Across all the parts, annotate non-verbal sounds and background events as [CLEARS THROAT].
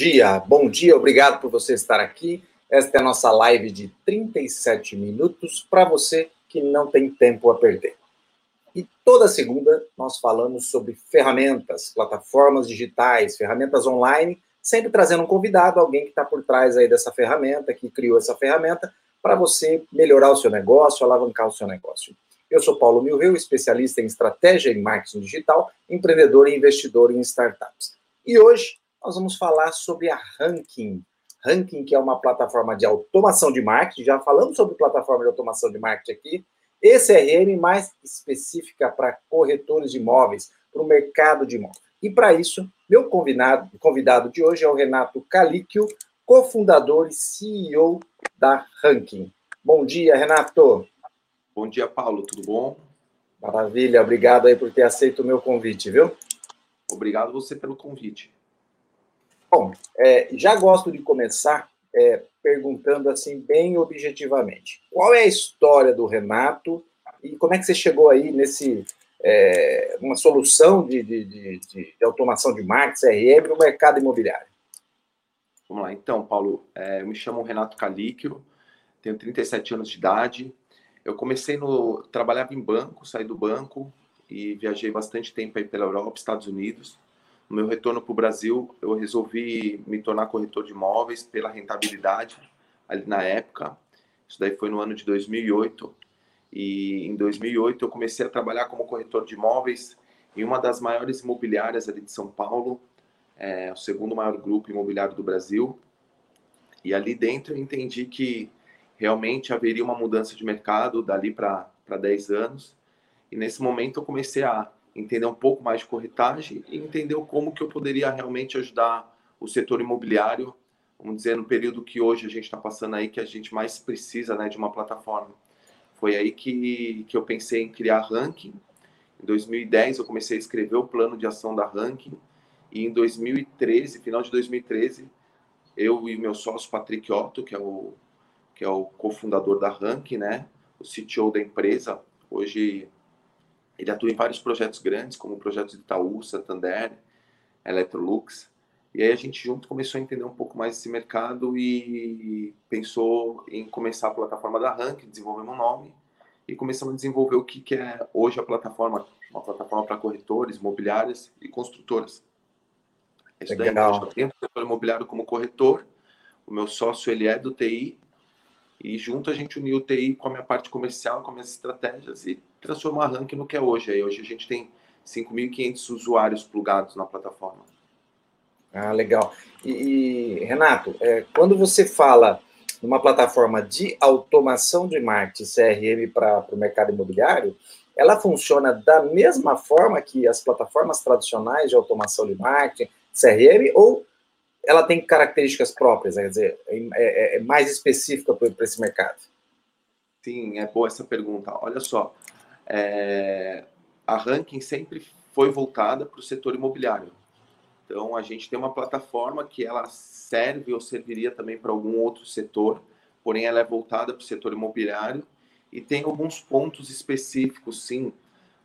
dia, bom dia, obrigado por você estar aqui. Esta é a nossa live de 37 minutos para você que não tem tempo a perder. E toda segunda nós falamos sobre ferramentas, plataformas digitais, ferramentas online, sempre trazendo um convidado, alguém que está por trás aí dessa ferramenta, que criou essa ferramenta, para você melhorar o seu negócio, alavancar o seu negócio. Eu sou Paulo Milreu, especialista em estratégia e marketing digital, empreendedor e investidor em startups. E hoje nós vamos falar sobre a Ranking. Ranking, que é uma plataforma de automação de marketing, já falamos sobre plataforma de automação de marketing aqui, ECRM mais específica para corretores de imóveis, para o mercado de imóveis. E para isso, meu convidado, convidado de hoje é o Renato Calíquio, cofundador e CEO da Ranking. Bom dia, Renato. Bom dia, Paulo, tudo bom? Maravilha, obrigado aí por ter aceito o meu convite, viu? Obrigado você pelo convite. Bom, é, já gosto de começar é, perguntando assim, bem objetivamente. Qual é a história do Renato e como é que você chegou aí nesse é, uma solução de, de, de, de, automação de marketing, CRM, no mercado imobiliário? Vamos lá, então, Paulo, é, eu me chamo Renato Calíquio, tenho 37 anos de idade. Eu comecei no. trabalhava em banco, saí do banco e viajei bastante tempo aí pela Europa, Estados Unidos. No meu retorno para o Brasil, eu resolvi me tornar corretor de imóveis pela rentabilidade ali na época. Isso daí foi no ano de 2008. E em 2008 eu comecei a trabalhar como corretor de imóveis em uma das maiores imobiliárias ali de São Paulo, é, o segundo maior grupo imobiliário do Brasil. E ali dentro eu entendi que realmente haveria uma mudança de mercado dali para 10 anos. E nesse momento eu comecei a entender um pouco mais de corretagem e entender como que eu poderia realmente ajudar o setor imobiliário, vamos dizer, no período que hoje a gente está passando aí, que a gente mais precisa né, de uma plataforma. Foi aí que, que eu pensei em criar Ranking. Em 2010 eu comecei a escrever o plano de ação da Ranking e em 2013, final de 2013, eu e meu sócio Patrick Otto, que é o que é o cofundador da Ranking, né, o CTO da empresa, hoje ele atua em vários projetos grandes, como projetos de Itaú, Santander, Electrolux. E aí a gente junto começou a entender um pouco mais esse mercado e pensou em começar a plataforma da Rank, desenvolvemos um nome e começamos a desenvolver o que, é hoje a plataforma, uma plataforma para corretores, imobiliárias e construtoras. Isso daí, Legal. eu tenho o setor imobiliário como corretor, o meu sócio ele é do TI e junto a gente uniu o TI com a minha parte comercial, com as minhas estratégias e transformou a Rank no que é hoje. Aí hoje a gente tem 5.500 usuários plugados na plataforma. Ah, legal. E, e Renato, é, quando você fala numa plataforma de automação de marketing CRM para o mercado imobiliário, ela funciona da mesma forma que as plataformas tradicionais de automação de marketing, CRM, ou ela tem características próprias, quer dizer, é, é, é mais específica para esse mercado? Sim, é boa essa pergunta. Olha só, é, a Ranking sempre foi voltada para o setor imobiliário. Então, a gente tem uma plataforma que ela serve ou serviria também para algum outro setor, porém ela é voltada para o setor imobiliário e tem alguns pontos específicos, sim.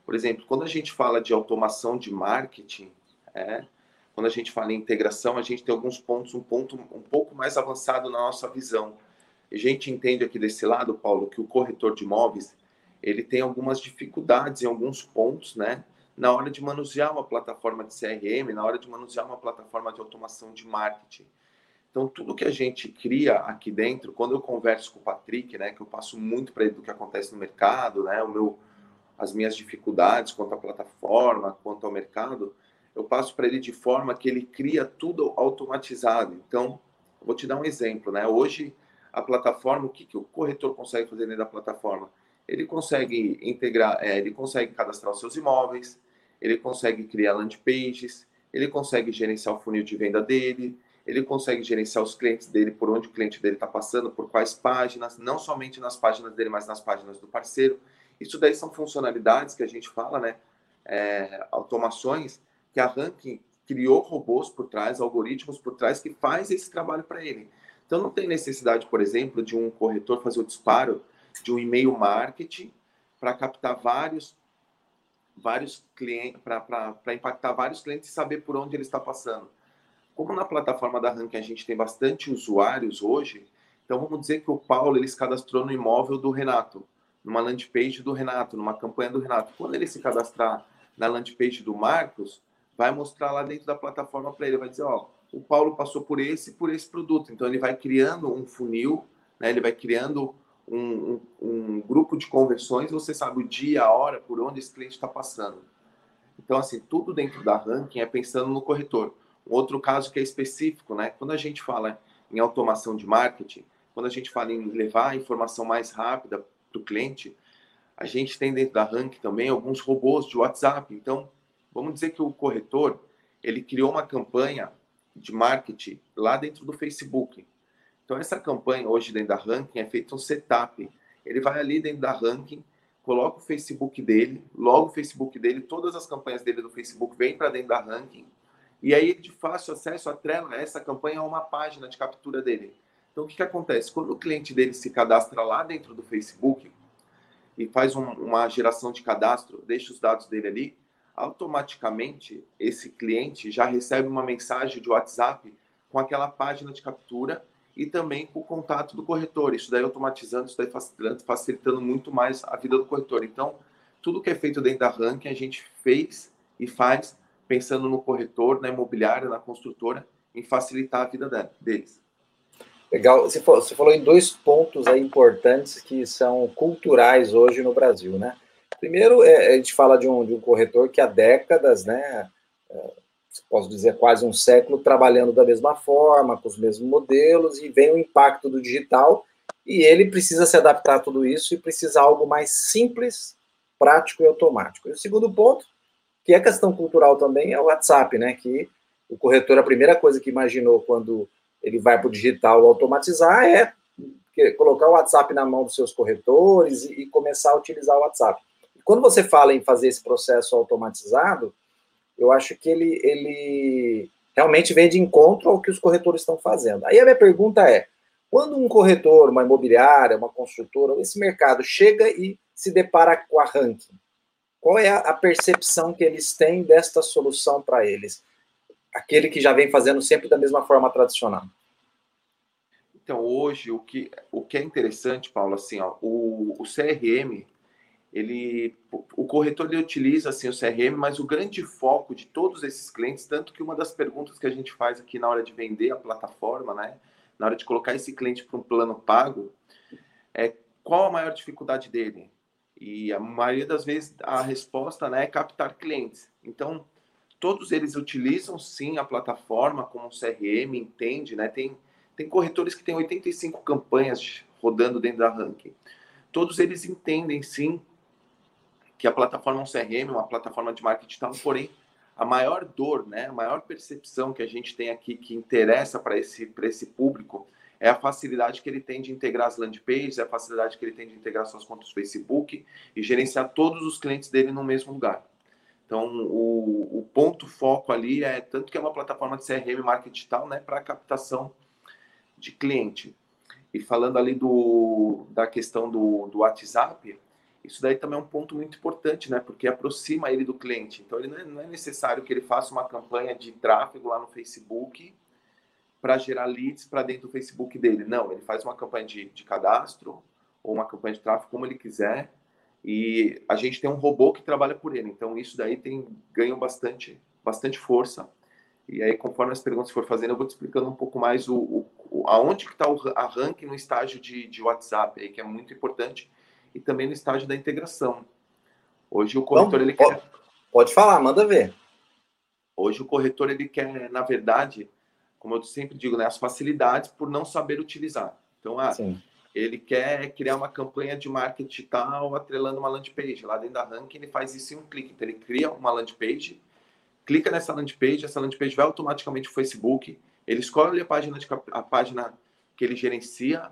Por exemplo, quando a gente fala de automação de marketing, é, quando a gente fala em integração, a gente tem alguns pontos, um ponto um pouco mais avançado na nossa visão. A gente entende aqui desse lado, Paulo, que o corretor de imóveis ele tem algumas dificuldades em alguns pontos, né? Na hora de manusear uma plataforma de CRM, na hora de manusear uma plataforma de automação de marketing. Então, tudo que a gente cria aqui dentro, quando eu converso com o Patrick, né, que eu passo muito para ele do que acontece no mercado, né, o meu, as minhas dificuldades quanto à plataforma, quanto ao mercado, eu passo para ele de forma que ele cria tudo automatizado. Então, vou te dar um exemplo, né? Hoje, a plataforma, o que, que o corretor consegue fazer dentro da plataforma? Ele consegue integrar, é, ele consegue cadastrar os seus imóveis, ele consegue criar landing pages, ele consegue gerenciar o funil de venda dele, ele consegue gerenciar os clientes dele, por onde o cliente dele está passando, por quais páginas, não somente nas páginas dele, mas nas páginas do parceiro. Isso daí são funcionalidades que a gente fala, né? É, automações que a Ranking criou robôs por trás, algoritmos por trás que faz esse trabalho para ele. Então não tem necessidade, por exemplo, de um corretor fazer o disparo de um e-mail marketing para captar vários vários clientes para impactar vários clientes e saber por onde ele está passando. Como na plataforma da Ranking a gente tem bastante usuários hoje, então vamos dizer que o Paulo ele se cadastrou no imóvel do Renato, numa landing page do Renato, numa campanha do Renato. Quando ele se cadastrar na landing page do Marcos, vai mostrar lá dentro da plataforma para ele, vai dizer, ó, o Paulo passou por esse por esse produto. Então ele vai criando um funil, né? Ele vai criando um, um, grupo de conversões. Você sabe o dia, a hora, por onde esse cliente está passando. Então assim, tudo dentro da ranking é pensando no corretor. Outro caso que é específico, né? Quando a gente fala em automação de marketing, quando a gente fala em levar a informação mais rápida para o cliente, a gente tem dentro da ranking também alguns robôs de WhatsApp. Então, vamos dizer que o corretor ele criou uma campanha de marketing lá dentro do Facebook. Então, essa campanha hoje dentro da ranking é feita um setup. Ele vai ali dentro da ranking, coloca o Facebook dele, logo o Facebook dele, todas as campanhas dele do Facebook vêm para dentro da ranking e aí, de fácil acesso, atrela essa campanha a uma página de captura dele. Então, o que, que acontece? Quando o cliente dele se cadastra lá dentro do Facebook e faz um, uma geração de cadastro, deixa os dados dele ali, automaticamente esse cliente já recebe uma mensagem de WhatsApp com aquela página de captura e também com o contato do corretor. Isso daí automatizando, isso daí facilitando, facilitando muito mais a vida do corretor. Então, tudo que é feito dentro da ranking a gente fez e faz pensando no corretor, na imobiliária, na construtora, em facilitar a vida deles. Legal. Você falou, em dois pontos aí importantes que são culturais hoje no Brasil, né? Primeiro, é, a gente fala de um, de um corretor que há décadas, né, é, posso dizer quase um século, trabalhando da mesma forma, com os mesmos modelos, e vem o impacto do digital, e ele precisa se adaptar a tudo isso e precisa algo mais simples, prático e automático. E o segundo ponto que é questão cultural também, é o WhatsApp, né? Que o corretor, a primeira coisa que imaginou quando ele vai para o digital automatizar é colocar o WhatsApp na mão dos seus corretores e, começar a utilizar o WhatsApp. Quando você fala em fazer esse processo automatizado, eu acho que ele, ele realmente vem de encontro ao que os corretores estão fazendo. Aí a minha pergunta é: quando um corretor, uma imobiliária, uma construtora, esse mercado chega e se depara com a ranking, qual é a percepção que eles têm desta solução para eles? Aquele que já vem fazendo sempre da mesma forma tradicional. Então, hoje, o que, o que é interessante, Paulo, assim, ó, o, o CRM, ele, o corretor ele utiliza assim, o CRM, mas o grande foco de todos esses clientes, tanto que uma das perguntas que a gente faz aqui na hora de vender a plataforma, né, na hora de colocar esse cliente para um plano pago, é qual a maior dificuldade dele? E a maioria das vezes a resposta né, é captar clientes. Então, todos eles utilizam sim a plataforma como um CRM, entende, né? Tem, tem corretores que têm 85 campanhas rodando dentro da ranking. Todos eles entendem sim que a plataforma é um CRM, uma plataforma de marketing digital, porém a maior dor, né, a maior percepção que a gente tem aqui que interessa para esse, esse público é a facilidade que ele tem de integrar as landing pages, é a facilidade que ele tem de integrar suas contas Facebook e gerenciar todos os clientes dele no mesmo lugar. Então, o, o ponto foco ali é tanto que é uma plataforma de CRM marketing digital, né, para captação de cliente. E falando ali do, da questão do, do WhatsApp, isso daí também é um ponto muito importante, né? Porque aproxima ele do cliente. Então, ele não é, não é necessário que ele faça uma campanha de tráfego lá no Facebook para gerar leads para dentro do Facebook dele. Não, ele faz uma campanha de, de cadastro ou uma campanha de tráfego, como ele quiser, e a gente tem um robô que trabalha por ele. Então, isso daí tem ganho bastante, bastante força. E aí, conforme as perguntas for fazendo, eu vou te explicando um pouco mais o, o, o aonde que está a ranking no estágio de, de WhatsApp, aí, que é muito importante, e também no estágio da integração. Hoje o corretor ele quer. Pode falar, manda ver. Hoje o corretor ele quer, na verdade, como eu sempre digo, né, as facilidades por não saber utilizar. Então, ah, ele quer criar uma campanha de marketing tal, atrelando uma landing page. Lá dentro da ranking, ele faz isso em um clique. Então, ele cria uma landing page, clica nessa landing page, essa landing page vai automaticamente para o Facebook, ele escolhe a página, de, a página que ele gerencia,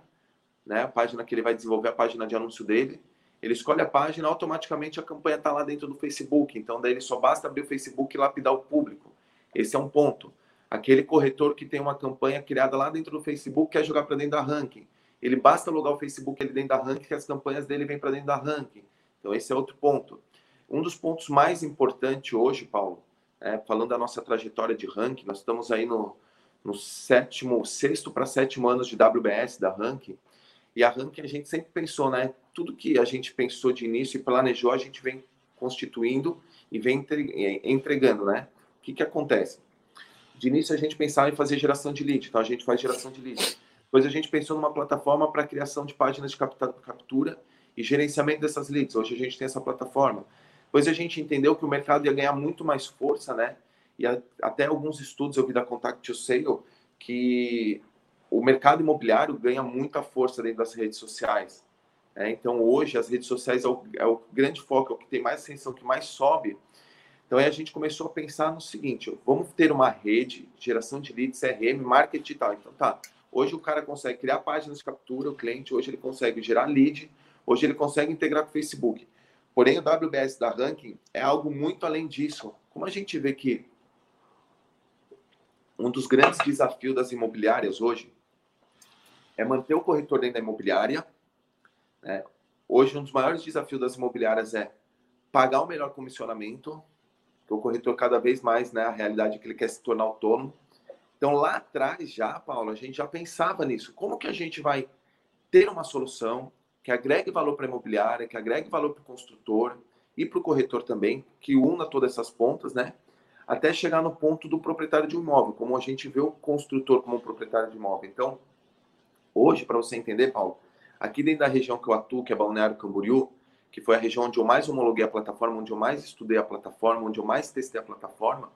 né, a página que ele vai desenvolver, a página de anúncio dele, ele escolhe a página, automaticamente a campanha está lá dentro do Facebook. Então, daí ele só basta abrir o Facebook e lapidar o público. Esse é um ponto. Aquele corretor que tem uma campanha criada lá dentro do Facebook quer jogar para dentro da ranking. Ele basta logar o Facebook ali dentro da ranking que as campanhas dele vêm para dentro da ranking. Então, esse é outro ponto. Um dos pontos mais importantes hoje, Paulo, é, falando da nossa trajetória de ranking, nós estamos aí no, no sétimo, sexto para sétimo anos de WBS da Ranking. E a Ranking a gente sempre pensou, né? Tudo que a gente pensou de início e planejou, a gente vem constituindo e vem entregando, né? O que, que acontece? De início a gente pensava em fazer geração de lead, então a gente faz geração de lead. Depois a gente pensou numa plataforma para criação de páginas de captura e gerenciamento dessas leads. Hoje a gente tem essa plataforma. Depois a gente entendeu que o mercado ia ganhar muito mais força, né? E até alguns estudos eu vi da Contact to Sale que o mercado imobiliário ganha muita força dentro das redes sociais. Né? Então hoje as redes sociais é o, é o grande foco, é o que tem mais atenção, que mais sobe. Então aí a gente começou a pensar no seguinte: vamos ter uma rede, geração de leads, CRM, marketing e tal. Então tá. Hoje o cara consegue criar páginas de captura, o cliente, hoje ele consegue gerar lead, Hoje ele consegue integrar com o Facebook. Porém, o WBS da Ranking é algo muito além disso. Como a gente vê que um dos grandes desafios das imobiliárias hoje é manter o corretor dentro da imobiliária. Né? Hoje, um dos maiores desafios das imobiliárias é pagar o melhor comissionamento, que o corretor cada vez mais, né, a realidade é que ele quer se tornar autônomo. Então, lá atrás já, Paulo, a gente já pensava nisso. Como que a gente vai ter uma solução que agregue valor para a imobiliária, que agregue valor para o construtor e para o corretor também, que una todas essas pontas, né? Até chegar no ponto do proprietário de um imóvel, como a gente vê o construtor como um proprietário de imóvel. Então, hoje, para você entender, Paulo, aqui dentro da região que eu atuo, que é Balneário Camboriú, que foi a região onde eu mais homologuei a plataforma, onde eu mais estudei a plataforma, onde eu mais testei a plataforma,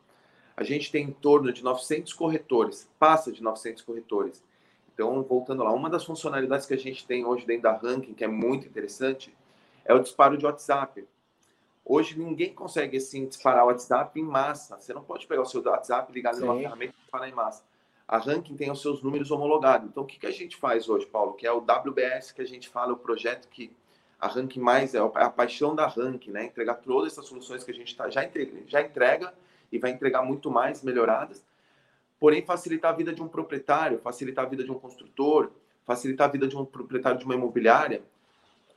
a gente tem em torno de 900 corretores, passa de 900 corretores. Então, voltando lá, uma das funcionalidades que a gente tem hoje dentro da Ranking, que é muito interessante, é o disparo de WhatsApp. Hoje ninguém consegue assim disparar o WhatsApp em massa. Você não pode pegar o seu WhatsApp, ligar numa ferramenta e disparar em massa. A Ranking tem os seus números homologados. Então, o que, que a gente faz hoje, Paulo? Que é o WBS que a gente fala, o projeto que a Ranking mais é a paixão da Ranking, né? Entregar todas essas soluções que a gente tá, já, entrega, já entrega e vai entregar muito mais melhoradas porém facilitar a vida de um proprietário, facilitar a vida de um construtor, facilitar a vida de um proprietário de uma imobiliária.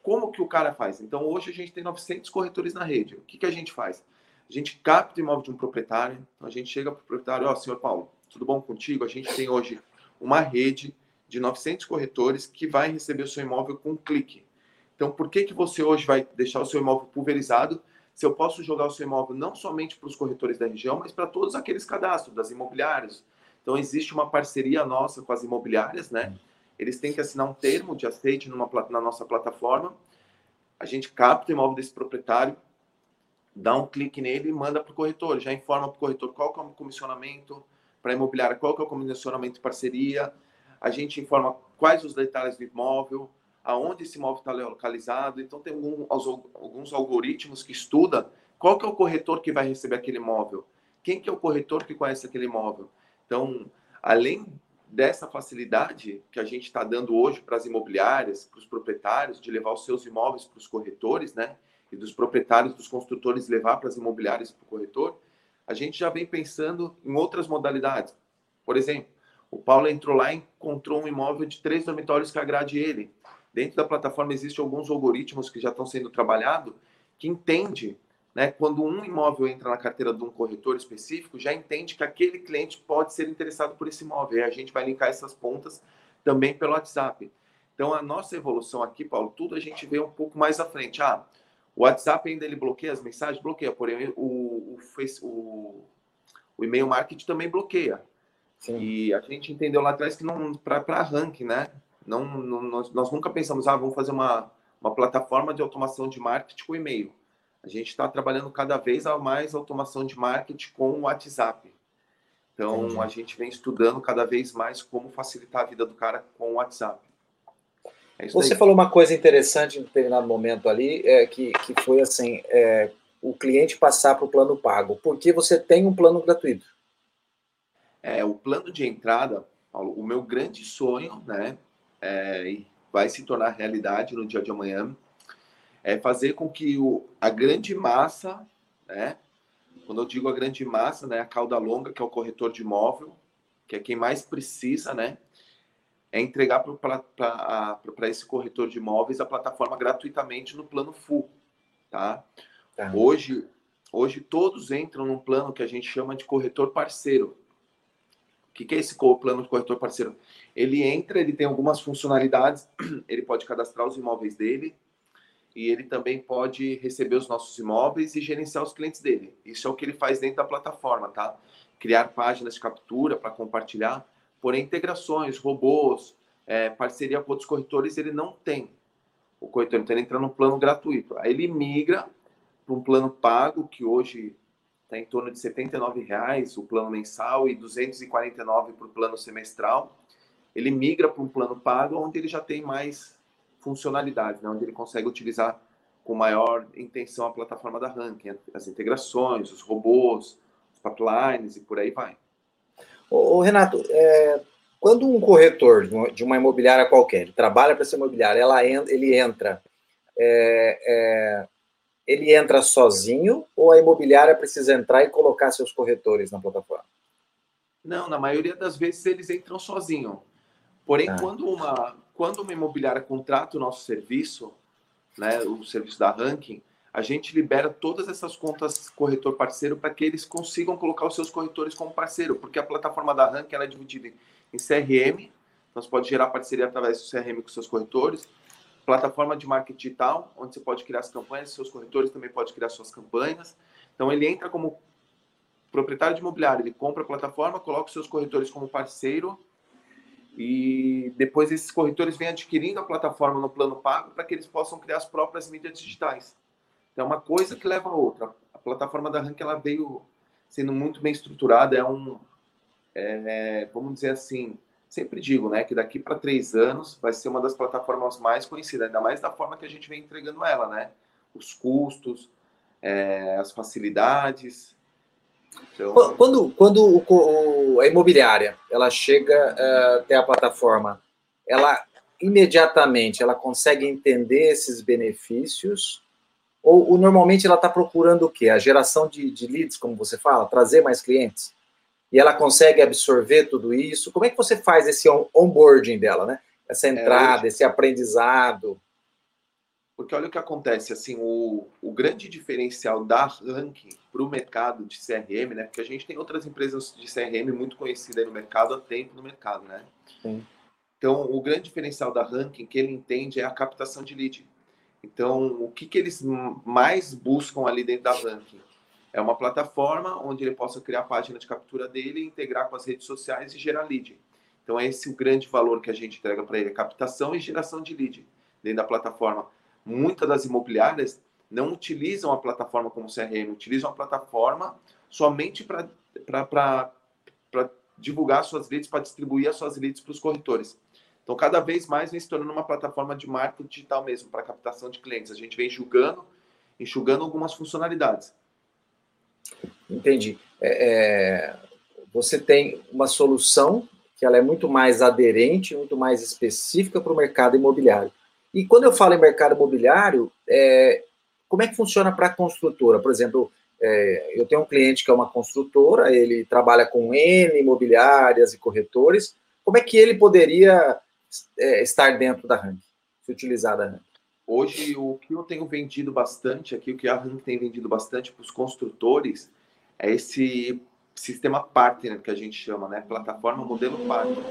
Como que o cara faz? Então, hoje a gente tem 900 corretores na rede. O que, que a gente faz? A gente capta o imóvel de um proprietário, então a gente chega para o proprietário, ó, oh, senhor Paulo, tudo bom contigo? A gente tem hoje uma rede de 900 corretores que vai receber o seu imóvel com um clique. Então, por que, que você hoje vai deixar o seu imóvel pulverizado se eu posso jogar o seu imóvel não somente para os corretores da região, mas para todos aqueles cadastros das imobiliárias. Então, existe uma parceria nossa com as imobiliárias, né? Eles têm que assinar um termo de aceite numa, na nossa plataforma. A gente capta o imóvel desse proprietário, dá um clique nele e manda para o corretor. Já informa para o corretor qual é o comissionamento para a imobiliária, qual que é o comissionamento de parceria. A gente informa quais os detalhes do imóvel, aonde esse imóvel está localizado. Então, tem alguns algoritmos que estudam qual que é o corretor que vai receber aquele imóvel, quem que é o corretor que conhece aquele imóvel. Então, além dessa facilidade que a gente está dando hoje para as imobiliárias, para os proprietários, de levar os seus imóveis para os corretores, né? E dos proprietários, dos construtores levar para as imobiliárias para o corretor, a gente já vem pensando em outras modalidades. Por exemplo, o Paulo entrou lá e encontrou um imóvel de três dormitórios que agrade ele. Dentro da plataforma existem alguns algoritmos que já estão sendo trabalhados que entende, né, quando um imóvel entra na carteira de um corretor específico, já entende que aquele cliente pode ser interessado por esse imóvel. E a gente vai linkar essas pontas também pelo WhatsApp. Então, a nossa evolução aqui, Paulo, tudo a gente vê um pouco mais à frente. Ah, o WhatsApp ainda ele bloqueia as mensagens? Bloqueia, porém o, o, o, o e-mail marketing também bloqueia. Sim. E a gente entendeu lá atrás que não para ranking, né? Não, não nós, nós, nunca pensamos, ah, vamos fazer uma, uma plataforma de automação de marketing com e-mail. A gente está trabalhando cada vez mais automação de marketing com o WhatsApp. Então, Entendi. a gente vem estudando cada vez mais como facilitar a vida do cara com o WhatsApp. É Você falou uma coisa interessante em determinado momento ali, é, que, que foi assim, é, o cliente passar para o plano pago, porque você tem um plano gratuito. É, o plano de entrada, Paulo, o meu grande sonho, né, é, vai se tornar realidade no dia de amanhã, é fazer com que o, a grande massa, né, quando eu digo a grande massa, né, a cauda longa, que é o corretor de imóvel, que é quem mais precisa, né, é entregar para esse corretor de imóveis a plataforma gratuitamente no plano full, tá? tá? Hoje, hoje todos entram num plano que a gente chama de corretor parceiro. O que, que é esse plano de corretor parceiro? Ele entra, ele tem algumas funcionalidades, [CLEARS THROAT] ele pode cadastrar os imóveis dele e ele também pode receber os nossos imóveis e gerenciar os clientes dele. Isso é o que ele faz dentro da plataforma, tá? Criar páginas de captura para compartilhar, porém integrações, robôs, é, parceria com outros corretores, ele não tem. O corretor, então ele entra no plano gratuito. Aí ele migra para um plano pago, que hoje está em torno de R$ reais o plano mensal e 249 para o plano semestral. Ele migra para um plano pago, onde ele já tem mais funcionalidades, né? onde ele consegue utilizar com maior intenção a plataforma da Ranking, as integrações, os robôs, os pipelines e por aí vai. Ô, Renato, é, quando um corretor de uma imobiliária qualquer, ele trabalha para essa imobiliária, ela, ele entra, é, é, ele entra sozinho ou a imobiliária precisa entrar e colocar seus corretores na plataforma? Não, na maioria das vezes eles entram sozinho. Porém, ah. quando, uma, quando uma imobiliária contrata o nosso serviço, né, o serviço da Ranking, a gente libera todas essas contas corretor parceiro para que eles consigam colocar os seus corretores como parceiro, porque a plataforma da Ranking ela é dividida em CRM, então você pode gerar parceria através do CRM com seus corretores, plataforma de marketing digital, onde você pode criar as campanhas, seus corretores também podem criar suas campanhas. Então ele entra como proprietário de imobiliário, ele compra a plataforma, coloca os seus corretores como parceiro e depois esses corretores vêm adquirindo a plataforma no plano pago para que eles possam criar as próprias mídias digitais. Então, é uma coisa que leva a outra. A plataforma da Rank ela veio sendo muito bem estruturada, é um, é, vamos dizer assim, sempre digo, né, que daqui para três anos vai ser uma das plataformas mais conhecidas, ainda mais da forma que a gente vem entregando ela, né? Os custos, é, as facilidades, então... Quando, quando o, a imobiliária ela chega uh, até a plataforma, ela imediatamente ela consegue entender esses benefícios ou, ou normalmente ela está procurando o quê? A geração de, de, leads, como você fala, trazer mais clientes? E ela consegue absorver tudo isso? Como é que você faz esse onboarding dela, né? Essa é, entrada, é, esse aprendizado? Porque olha o que acontece, assim, o, o grande diferencial da ranking para o mercado de CRM, né? Porque a gente tem outras empresas de CRM muito conhecidas no mercado há tempo no mercado, né? Sim. Então, o grande diferencial da ranking que ele entende é a captação de lead. Então, o que, que eles mais buscam ali dentro da ranking? É uma plataforma onde ele possa criar a página de captura dele, integrar com as redes sociais e gerar lead. Então, é esse o grande valor que a gente entrega para ele, captação e geração de lead dentro da plataforma muitas das imobiliárias não utilizam a plataforma como CRM, utilizam a plataforma somente para divulgar suas leads, para distribuir as suas leads para os corretores. Então, cada vez mais vem se tornando uma plataforma de marketing digital mesmo, para captação de clientes. A gente vem enxugando, enxugando algumas funcionalidades. Entendi. É, é, você tem uma solução que ela é muito mais aderente, muito mais específica para o mercado imobiliário. E quando eu falo em mercado imobiliário, é, como é que funciona para a construtora? Por exemplo, é, eu tenho um cliente que é uma construtora, ele trabalha com N imobiliárias e corretores. Como é que ele poderia é, estar dentro da RANC, se utilizar da RANC? Hoje, o que eu tenho vendido bastante aqui, o que a RANC tem vendido bastante para os construtores, é esse sistema partner que a gente chama, né? Plataforma modelo partner.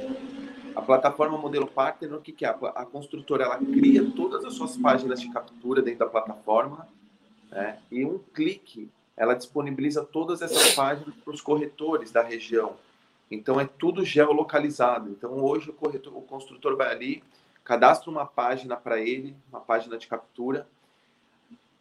A plataforma modelo partner, o que, que é? A construtora ela cria todas as suas páginas de captura dentro da plataforma né? e um clique ela disponibiliza todas essas páginas para os corretores da região. Então é tudo geolocalizado. Então hoje o, corretor, o construtor vai ali, cadastra uma página para ele, uma página de captura.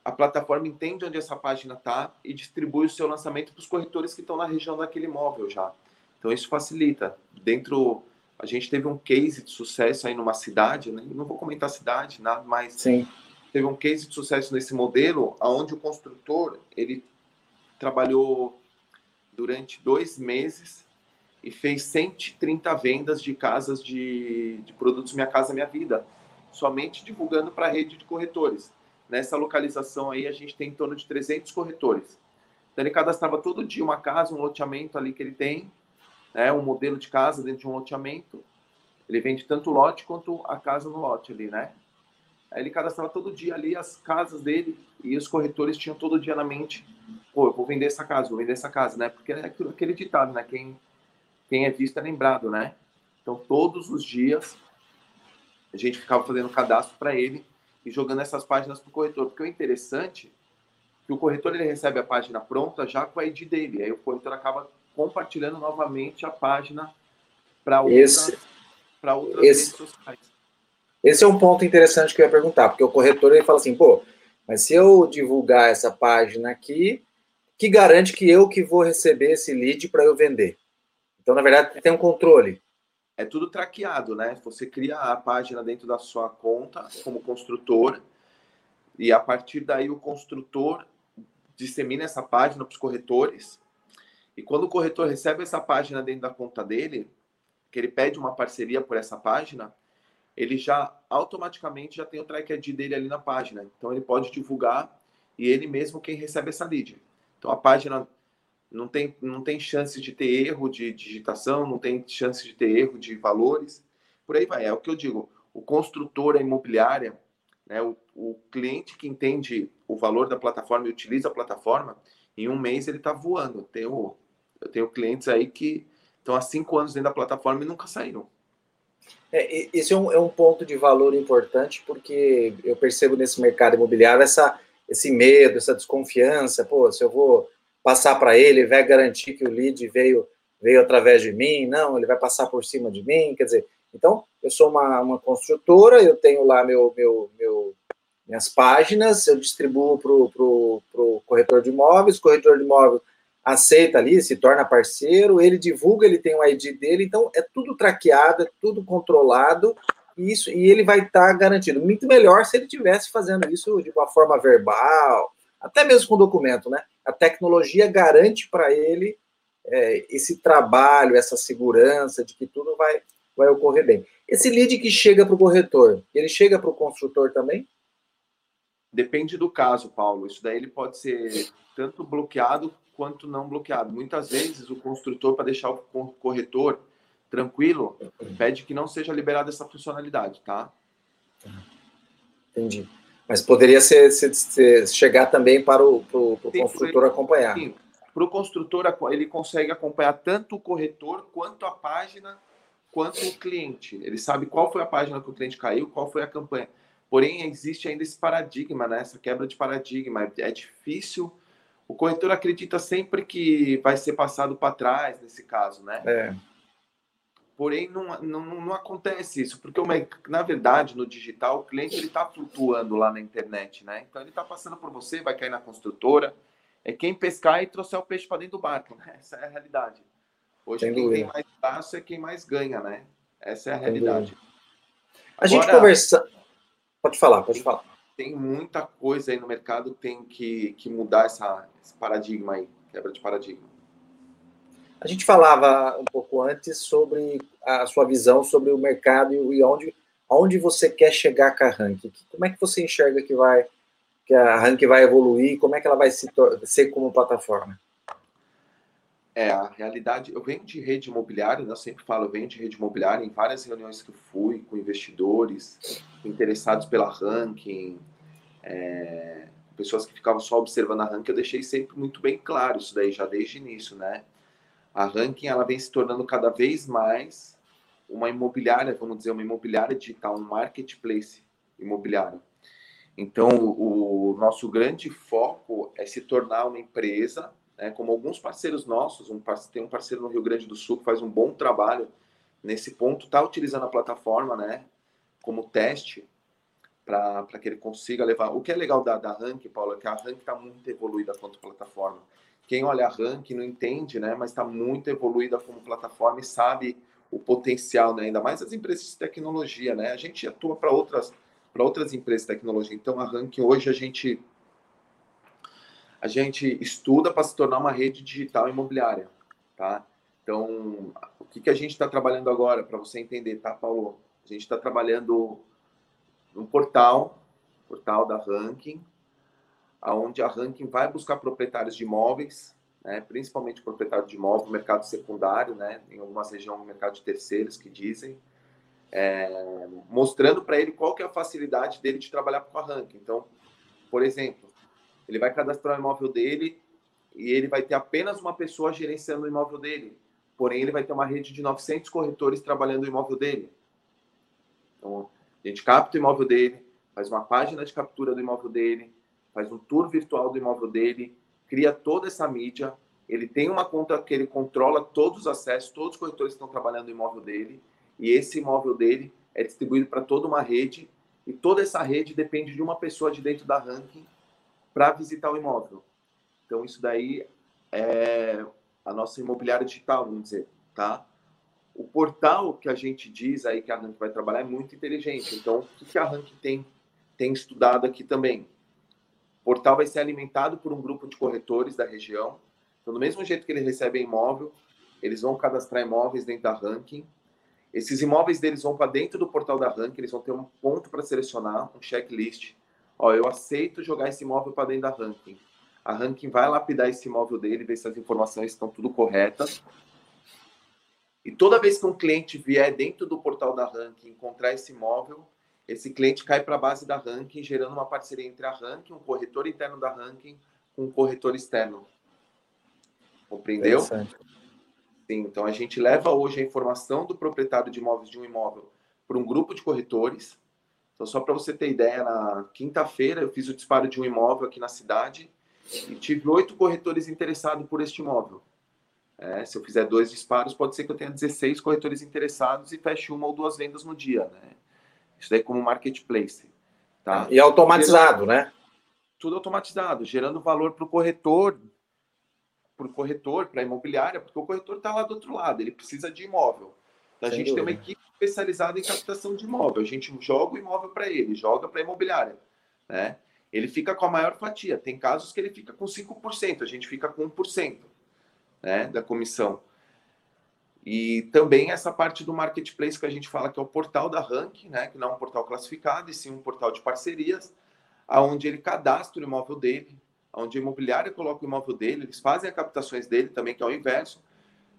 A plataforma entende onde essa página está e distribui o seu lançamento para os corretores que estão na região daquele imóvel já. Então isso facilita. Dentro a gente teve um case de sucesso aí numa cidade, né? não vou comentar a cidade, nada mais. Sim. Teve um case de sucesso nesse modelo, onde o construtor ele trabalhou durante dois meses e fez 130 vendas de casas de, de produtos Minha Casa Minha Vida, somente divulgando para a rede de corretores. Nessa localização aí, a gente tem em torno de 300 corretores. Então, ele cadastrava todo dia uma casa, um loteamento ali que ele tem, né, um modelo de casa dentro de um loteamento. Ele vende tanto o lote quanto a casa no lote ali, né? Aí ele cadastrava todo dia ali as casas dele e os corretores tinham todo dia na mente, pô, eu vou vender essa casa, vou vender essa casa, né? Porque é aquele ditado, né? Quem, quem é visto é lembrado, né? Então, todos os dias, a gente ficava fazendo cadastro para ele e jogando essas páginas para o corretor. Porque o interessante é que o corretor ele recebe a página pronta já com a ID dele. Aí o corretor acaba compartilhando novamente a página para outras, outras esse, redes sociais. Esse é um ponto interessante que eu ia perguntar, porque o corretor ele fala assim, pô, mas se eu divulgar essa página aqui, que garante que eu que vou receber esse lead para eu vender? Então, na verdade, tem um controle. É tudo traqueado, né? Você cria a página dentro da sua conta como construtor e a partir daí o construtor dissemina essa página para os corretores. E quando o corretor recebe essa página dentro da conta dele, que ele pede uma parceria por essa página, ele já automaticamente já tem o track ID dele ali na página. Então ele pode divulgar e ele mesmo quem recebe essa lead. Então a página não tem, não tem chance de ter erro de digitação, não tem chance de ter erro de valores, por aí vai. É o que eu digo, o construtor, a imobiliária, né, o, o cliente que entende o valor da plataforma e utiliza a plataforma, em um mês ele está voando. Eu tenho, eu tenho clientes aí que estão há cinco anos dentro da plataforma e nunca saíram. É, esse é um, é um ponto de valor importante, porque eu percebo nesse mercado imobiliário essa, esse medo, essa desconfiança. Pô, se eu vou passar para ele, vai garantir que o lead veio veio através de mim, não, ele vai passar por cima de mim, quer dizer, então, eu sou uma, uma construtora, eu tenho lá meu, meu, meu minhas páginas, eu distribuo para o corretor de imóveis, o corretor de imóveis aceita ali, se torna parceiro, ele divulga, ele tem o ID dele, então é tudo traqueado, é tudo controlado, e, isso, e ele vai estar tá garantido. Muito melhor se ele tivesse fazendo isso de uma forma verbal, até mesmo com documento, né? A tecnologia garante para ele é, esse trabalho, essa segurança de que tudo vai, vai ocorrer bem. Esse lead que chega para o corretor, ele chega para o construtor também? Depende do caso, Paulo. Isso daí ele pode ser tanto bloqueado quanto não bloqueado. Muitas vezes o construtor, para deixar o corretor tranquilo, pede que não seja liberada essa funcionalidade, tá? Entendi. Mas poderia ser, ser, ser chegar também para o, pro, pro construtor acompanhar. Sim, para o construtor, ele consegue acompanhar tanto o corretor, quanto a página, quanto o cliente. Ele sabe qual foi a página que o cliente caiu, qual foi a campanha. Porém, existe ainda esse paradigma, né? essa quebra de paradigma. É difícil. O corretor acredita sempre que vai ser passado para trás, nesse caso, né? É. Porém, não, não, não acontece isso, porque, na verdade, no digital, o cliente está flutuando lá na internet, né? Então, ele está passando por você, vai cair na construtora. É quem pescar e trouxer o peixe para dentro do barco, né? Essa é a realidade. Hoje, Sem quem dúvida. tem mais braço é quem mais ganha, né? Essa é a Sem realidade. Dúvida. A Agora, gente conversa... Pode falar, pode falar. Tem muita coisa aí no mercado que tem que, que mudar essa, esse paradigma aí, quebra de paradigma. A gente falava um pouco antes sobre a sua visão sobre o mercado e onde, onde você quer chegar com a Rank. Como é que você enxerga que vai que a Rank vai evoluir? Como é que ela vai se ser como plataforma? É, a realidade, eu venho de rede imobiliária, né? eu sempre falo, eu venho de rede imobiliária em várias reuniões que fui com investidores interessados pela ranking, é, pessoas que ficavam só observando a ranking, eu deixei sempre muito bem claro isso daí já desde o início, né? A ranking ela vem se tornando cada vez mais uma imobiliária, vamos dizer, uma imobiliária digital, um marketplace imobiliário. Então, o nosso grande foco é se tornar uma empresa, né, como alguns parceiros nossos, um, tem um parceiro no Rio Grande do Sul que faz um bom trabalho nesse ponto, está utilizando a plataforma né, como teste para que ele consiga levar. O que é legal da, da Rank, Paulo, é que a Rank está muito evoluída quanto plataforma quem olha a ranking não entende, né? Mas está muito evoluída como plataforma e sabe o potencial, né? Ainda mais as empresas de tecnologia, né? A gente atua para outras para outras empresas de tecnologia. Então a ranking hoje a gente a gente estuda para se tornar uma rede digital imobiliária, tá? Então o que que a gente está trabalhando agora para você entender, tá, Paulo? A gente está trabalhando no portal, portal da ranking aonde a Ranking vai buscar proprietários de imóveis, né, principalmente proprietários de imóveis, mercado secundário, né, em algumas regiões, mercado de terceiros que dizem, é, mostrando para ele qual que é a facilidade dele de trabalhar com a Ranking. Então, por exemplo, ele vai cadastrar o imóvel dele e ele vai ter apenas uma pessoa gerenciando o imóvel dele. porém ele vai ter uma rede de 900 corretores trabalhando o imóvel dele. Então, a gente capta o imóvel dele, faz uma página de captura do imóvel dele, faz um tour virtual do imóvel dele, cria toda essa mídia, ele tem uma conta que ele controla todos os acessos, todos os corretores que estão trabalhando no imóvel dele, e esse imóvel dele é distribuído para toda uma rede, e toda essa rede depende de uma pessoa de dentro da ranking para visitar o imóvel. Então, isso daí é a nossa imobiliária digital, vamos dizer, tá? O portal que a gente diz aí que a Rank vai trabalhar é muito inteligente. Então, o que a Rank tem, tem estudado aqui também? Portal vai ser alimentado por um grupo de corretores da região. Então, do mesmo jeito que eles recebem imóvel, eles vão cadastrar imóveis dentro da Ranking. Esses imóveis deles vão para dentro do portal da Ranking, eles vão ter um ponto para selecionar, um checklist. Ó, eu aceito jogar esse imóvel para dentro da Ranking a Ranking vai lapidar esse imóvel dele, ver se as informações estão tudo corretas. E toda vez que um cliente vier dentro do portal da Ranking encontrar esse imóvel, esse cliente cai para a base da Ranking, gerando uma parceria entre a Ranking, um corretor interno da Ranking, com um corretor externo. Compreendeu? Sim, então a gente leva hoje a informação do proprietário de imóveis de um imóvel para um grupo de corretores. Então, só para você ter ideia, na quinta-feira eu fiz o disparo de um imóvel aqui na cidade e tive oito corretores interessados por este imóvel. É, se eu fizer dois disparos, pode ser que eu tenha 16 corretores interessados e feche uma ou duas vendas no dia. Né? Isso daí como marketplace. Tá? E automatizado, né? Tudo automatizado, gerando valor para o corretor, para o corretor, para a imobiliária, porque o corretor está lá do outro lado, ele precisa de imóvel. Então, a gente dúvida. tem uma equipe especializada em captação de imóvel. A gente joga o imóvel para ele, joga para a imobiliária. Né? ele fica com a maior fatia. Tem casos que ele fica com 5%, a gente fica com 1% né, da comissão. E também essa parte do marketplace que a gente fala que é o portal da Rank, né, que não é um portal classificado, e sim um portal de parcerias, aonde ele cadastra o imóvel dele, onde a imobiliária coloca o imóvel dele, eles fazem as captações dele também, que é o inverso,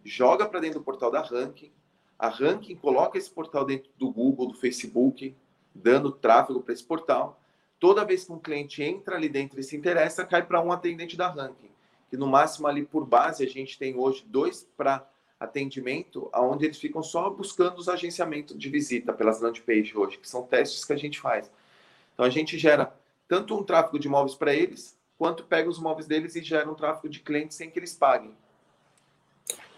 joga para dentro do portal da Ranking, a Ranking coloca esse portal dentro do Google, do Facebook, dando tráfego para esse portal, toda vez que um cliente entra ali dentro e se interessa, cai para um atendente da ranking. Que no máximo ali por base a gente tem hoje dois para atendimento, aonde eles ficam só buscando os agenciamentos de visita pelas landing page hoje, que são testes que a gente faz. Então a gente gera tanto um tráfego de imóveis para eles, quanto pega os imóveis deles e gera um tráfego de clientes sem que eles paguem.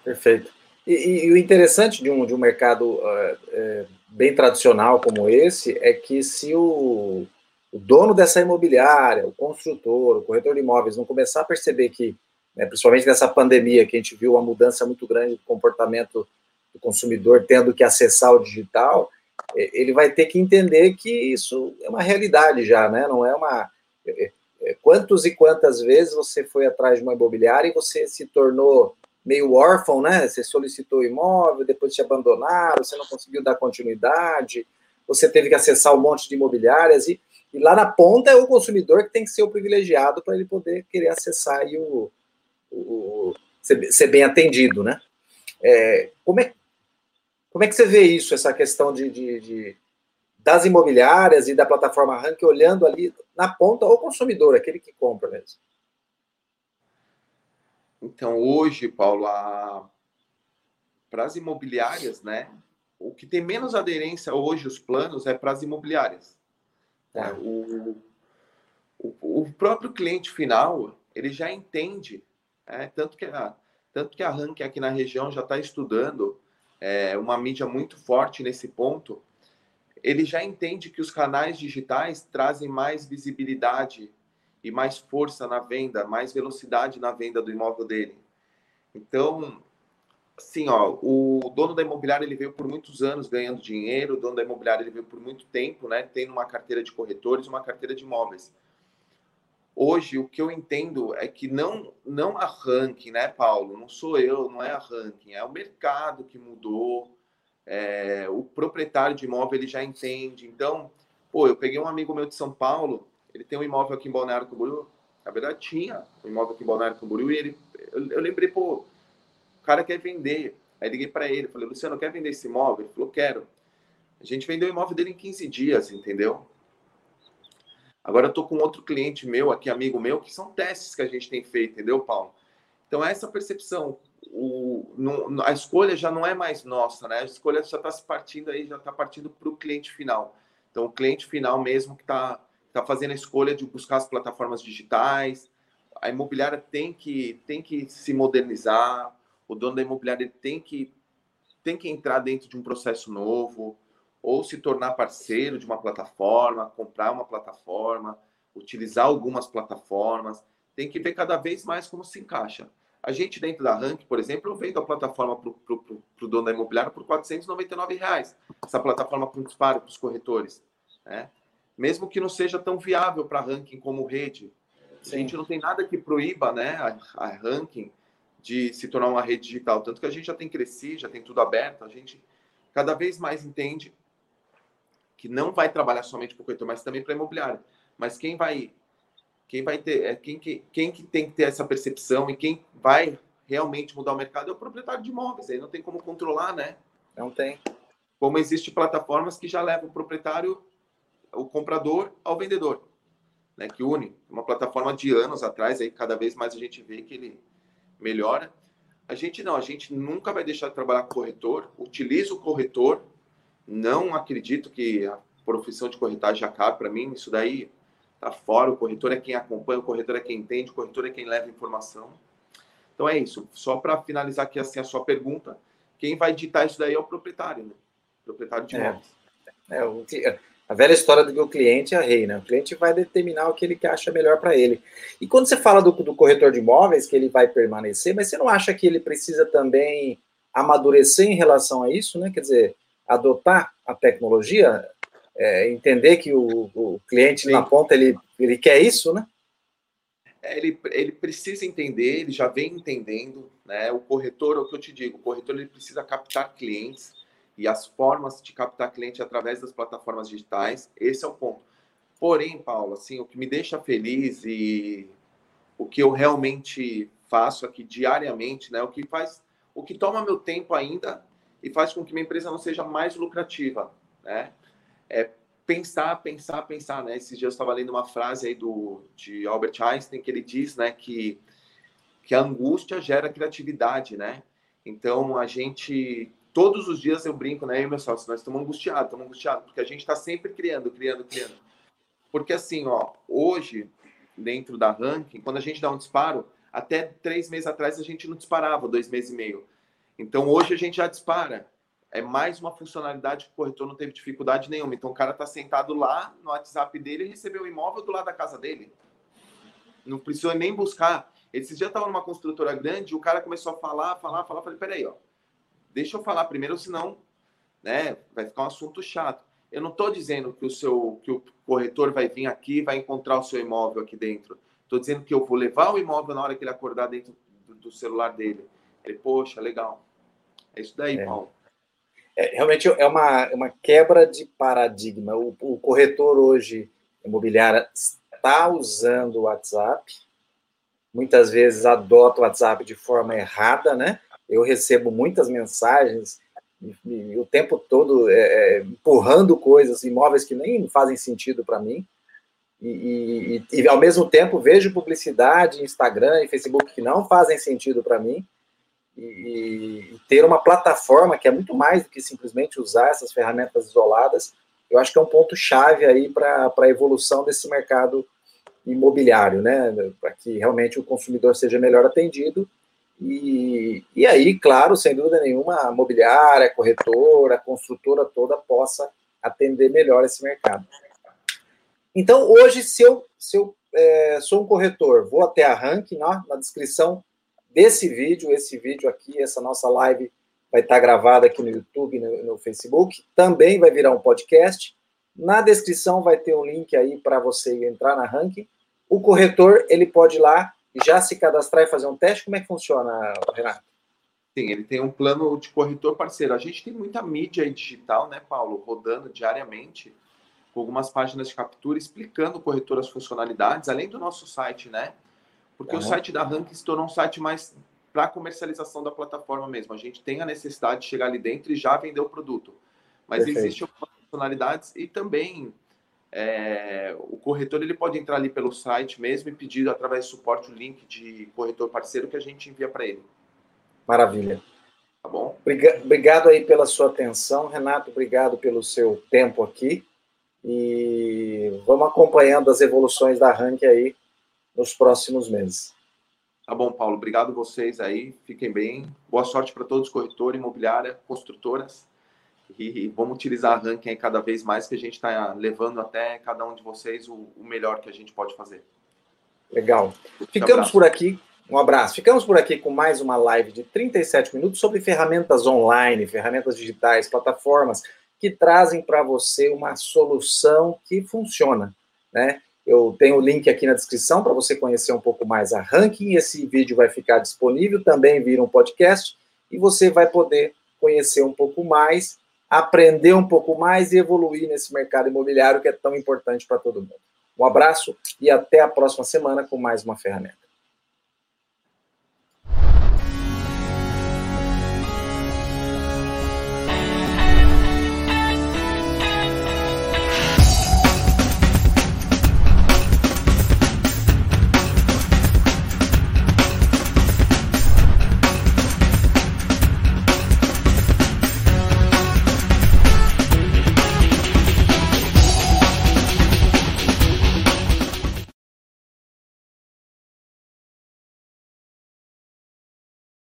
Perfeito. E, e, e o interessante de um, de um mercado uh, é, bem tradicional como esse é que se o, o dono dessa imobiliária, o construtor, o corretor de imóveis não começar a perceber que, né, principalmente nessa pandemia, que a gente viu uma mudança muito grande do comportamento do consumidor tendo que acessar o digital, ele vai ter que entender que isso é uma realidade já, né? Não é uma. É, é, quantos e quantas vezes você foi atrás de uma imobiliária e você se tornou meio órfão, né? Você solicitou imóvel, depois te abandonaram, você não conseguiu dar continuidade, você teve que acessar um monte de imobiliárias e e lá na ponta é o consumidor que tem que ser o privilegiado para ele poder querer acessar o, o, ser, ser, bem atendido, né? É, como, é, como é que você vê isso, essa questão de, de, de das imobiliárias e da plataforma Rank olhando ali na ponta o consumidor, aquele que compra mesmo? Então, hoje, Paulo, a... para as imobiliárias, né? O que tem menos aderência hoje, os planos, é para as imobiliárias. É, o, o, o, próprio cliente final, ele já entende, é, tanto, que a, tanto que a Rank aqui na região já está estudando é, uma mídia muito forte nesse ponto, ele já entende que os canais digitais trazem mais visibilidade e mais força na venda, mais velocidade na venda do imóvel dele. Então, assim, ó, o dono da imobiliária ele veio por muitos anos ganhando dinheiro, o dono da imobiliária ele veio por muito tempo, né, tendo uma carteira de corretores, uma carteira de imóveis. Hoje o que eu entendo é que não não a ranking, né, Paulo? Não sou eu, não é a ranking, é o mercado que mudou. É, o proprietário de imóvel ele já entende. Então, pô, eu peguei um amigo meu de São Paulo, ele tem um imóvel aqui em Balneário Camboriú. Na verdade tinha um imóvel aqui em Balneário Camboriú e ele eu, eu lembrei, pô, o cara quer vender. Aí liguei para ele, falei, Luciano, quer vender esse imóvel? Ele falou, quero. A gente vendeu o imóvel dele em 15 dias, entendeu? Agora eu tô com outro cliente meu, aqui amigo meu, que são testes que a gente tem feito, entendeu, Paulo? Então essa percepção, o, a escolha já não é mais nossa, né? A escolha já está se partindo aí, já está partindo para o cliente final. Então, o cliente final mesmo que está tá fazendo a escolha de buscar as plataformas digitais. A imobiliária tem que, tem que se modernizar, o dono da imobiliária tem que, tem que entrar dentro de um processo novo, ou se tornar parceiro de uma plataforma, comprar uma plataforma, utilizar algumas plataformas. Tem que ver cada vez mais como se encaixa. A gente, dentro da Rank, por exemplo, eu vendo a plataforma para o dono da imobiliária por 499 reais. Essa plataforma com disparo para os corretores. Né? Mesmo que não seja tão viável para ranking como rede. Sim. A gente não tem nada que proíba né, a, a ranking de se tornar uma rede digital. Tanto que a gente já tem crescido, já tem tudo aberto. A gente cada vez mais entende que não vai trabalhar somente para o corretor, mas também para imobiliário. Mas quem vai quem vai ter, é quem que, quem que tem que ter essa percepção e quem vai realmente mudar o mercado é o proprietário de imóveis. Aí não tem como controlar, né? Não tem. Como existem plataformas que já levam o proprietário, o comprador ao vendedor, né? Que une uma plataforma de anos atrás, aí cada vez mais a gente vê que ele melhora. A gente não, a gente nunca vai deixar de trabalhar com corretor, utiliza o corretor. Não acredito que a profissão de corretagem acabe para mim, isso daí tá fora. O corretor é quem acompanha, o corretor é quem entende, o corretor é quem leva informação. Então é isso. Só para finalizar aqui assim a sua pergunta, quem vai ditar isso daí é o proprietário, né? O proprietário de é. imóveis. É, é o, a velha história do que o cliente é rei, né? O cliente vai determinar o que ele acha melhor para ele. E quando você fala do, do corretor de imóveis, que ele vai permanecer, mas você não acha que ele precisa também amadurecer em relação a isso, né? Quer dizer, adotar a tecnologia? é, entender que o, o cliente Sim. na ponta ele, ele quer isso, né? É, ele, ele precisa entender, ele já vem entendendo, né? O corretor, é o que eu te digo, o corretor ele precisa captar clientes e as formas de captar cliente através das plataformas digitais, esse é o ponto. Porém, Paulo, assim, o que me deixa feliz e o que eu realmente faço aqui diariamente, né? O que faz, o que toma meu tempo ainda e faz com que minha empresa não seja mais lucrativa, né? é pensar, pensar, pensar, né? Esses dias eu estava lendo uma frase aí do, de Albert Einstein que ele diz, né, que, que a angústia gera criatividade, né? Então, a gente, todos os dias eu brinco, né, eu e meu sócio, nós estamos angustiados, estamos angustiados, porque a gente está sempre criando, criando, criando. Porque assim, ó, hoje, dentro da ranking, quando a gente dá um disparo, até três meses atrás a gente não disparava, dois meses e meio. Então, hoje a gente já dispara é mais uma funcionalidade que o corretor não teve dificuldade nenhuma. Então o cara está sentado lá no WhatsApp dele e recebeu o imóvel do lado da casa dele. Não precisou nem buscar. Esses dias estava numa construtora grande, o cara começou a falar, falar, falar. Falei, peraí, ó, deixa eu falar primeiro, senão, né, vai ficar um assunto chato. Eu não estou dizendo que o seu, que o corretor vai vir aqui, vai encontrar o seu imóvel aqui dentro. Estou dizendo que eu vou levar o imóvel na hora que ele acordar dentro do, do celular dele. Ele, poxa, legal. É isso daí, é. Paulo é, realmente é uma, é uma quebra de paradigma. O, o corretor hoje imobiliário está usando o WhatsApp, muitas vezes adota o WhatsApp de forma errada, né? Eu recebo muitas mensagens o tempo todo é, é, empurrando coisas, imóveis que nem fazem sentido para mim. E, e, e, ao mesmo tempo vejo publicidade Instagram e Facebook que não fazem sentido para mim e, e, ter uma plataforma que é muito mais do que simplesmente usar essas ferramentas isoladas, eu acho que é um ponto chave aí para a evolução desse mercado imobiliário, né? Para que realmente o consumidor seja melhor atendido. E, e aí, claro, sem dúvida nenhuma, a mobiliária, a corretora, a construtora toda possa atender melhor esse mercado. Então, hoje, se eu, se eu é, sou um corretor, vou até a Rank, né? na descrição desse vídeo, esse vídeo aqui, essa nossa live vai estar gravada aqui no YouTube, no, no Facebook, também vai virar um podcast. Na descrição vai ter um link aí para você entrar na ranking. O corretor, ele pode ir lá já se cadastrar e fazer um teste. Como é que funciona, Renato? Sim, ele tem um plano de corretor parceiro. A gente tem muita mídia digital, né, Paulo, rodando diariamente, com algumas páginas de captura explicando o corretor as funcionalidades, além do nosso site, né? Porque uhum. o site da Rank se tornou um site mais para comercialização da plataforma mesmo. A gente tem a necessidade de chegar ali dentro e já vender o produto. Mas Perfeito. existem algumas funcionalidades e também é, o corretor ele pode entrar ali pelo site mesmo e pedir através do suporte o link de corretor parceiro que a gente envia para ele. Maravilha. Tá bom? Obrigado aí pela sua atenção, Renato. Obrigado pelo seu tempo aqui. E vamos acompanhando as evoluções da Rank aí nos próximos meses. Tá bom, Paulo. Obrigado vocês aí. Fiquem bem. Boa sorte para todos, corretor, imobiliária, construtoras. E vamos utilizar a ranking cada vez mais, que a gente está levando até cada um de vocês o, o, melhor que a gente pode fazer. Legal. Ficamos por aqui. Um abraço. Ficamos por aqui com mais uma live de 37 minutos sobre ferramentas online, ferramentas digitais, plataformas que trazem para você uma solução que funciona, né? Eu tenho o link aqui na descrição para você conhecer um pouco mais a Ranking. Esse vídeo vai ficar disponível, também vira um podcast, e você vai poder conhecer um pouco mais, aprender um pouco mais e evoluir nesse mercado imobiliário que é tão importante para todo mundo. Um abraço e até a próxima semana com mais uma ferramenta.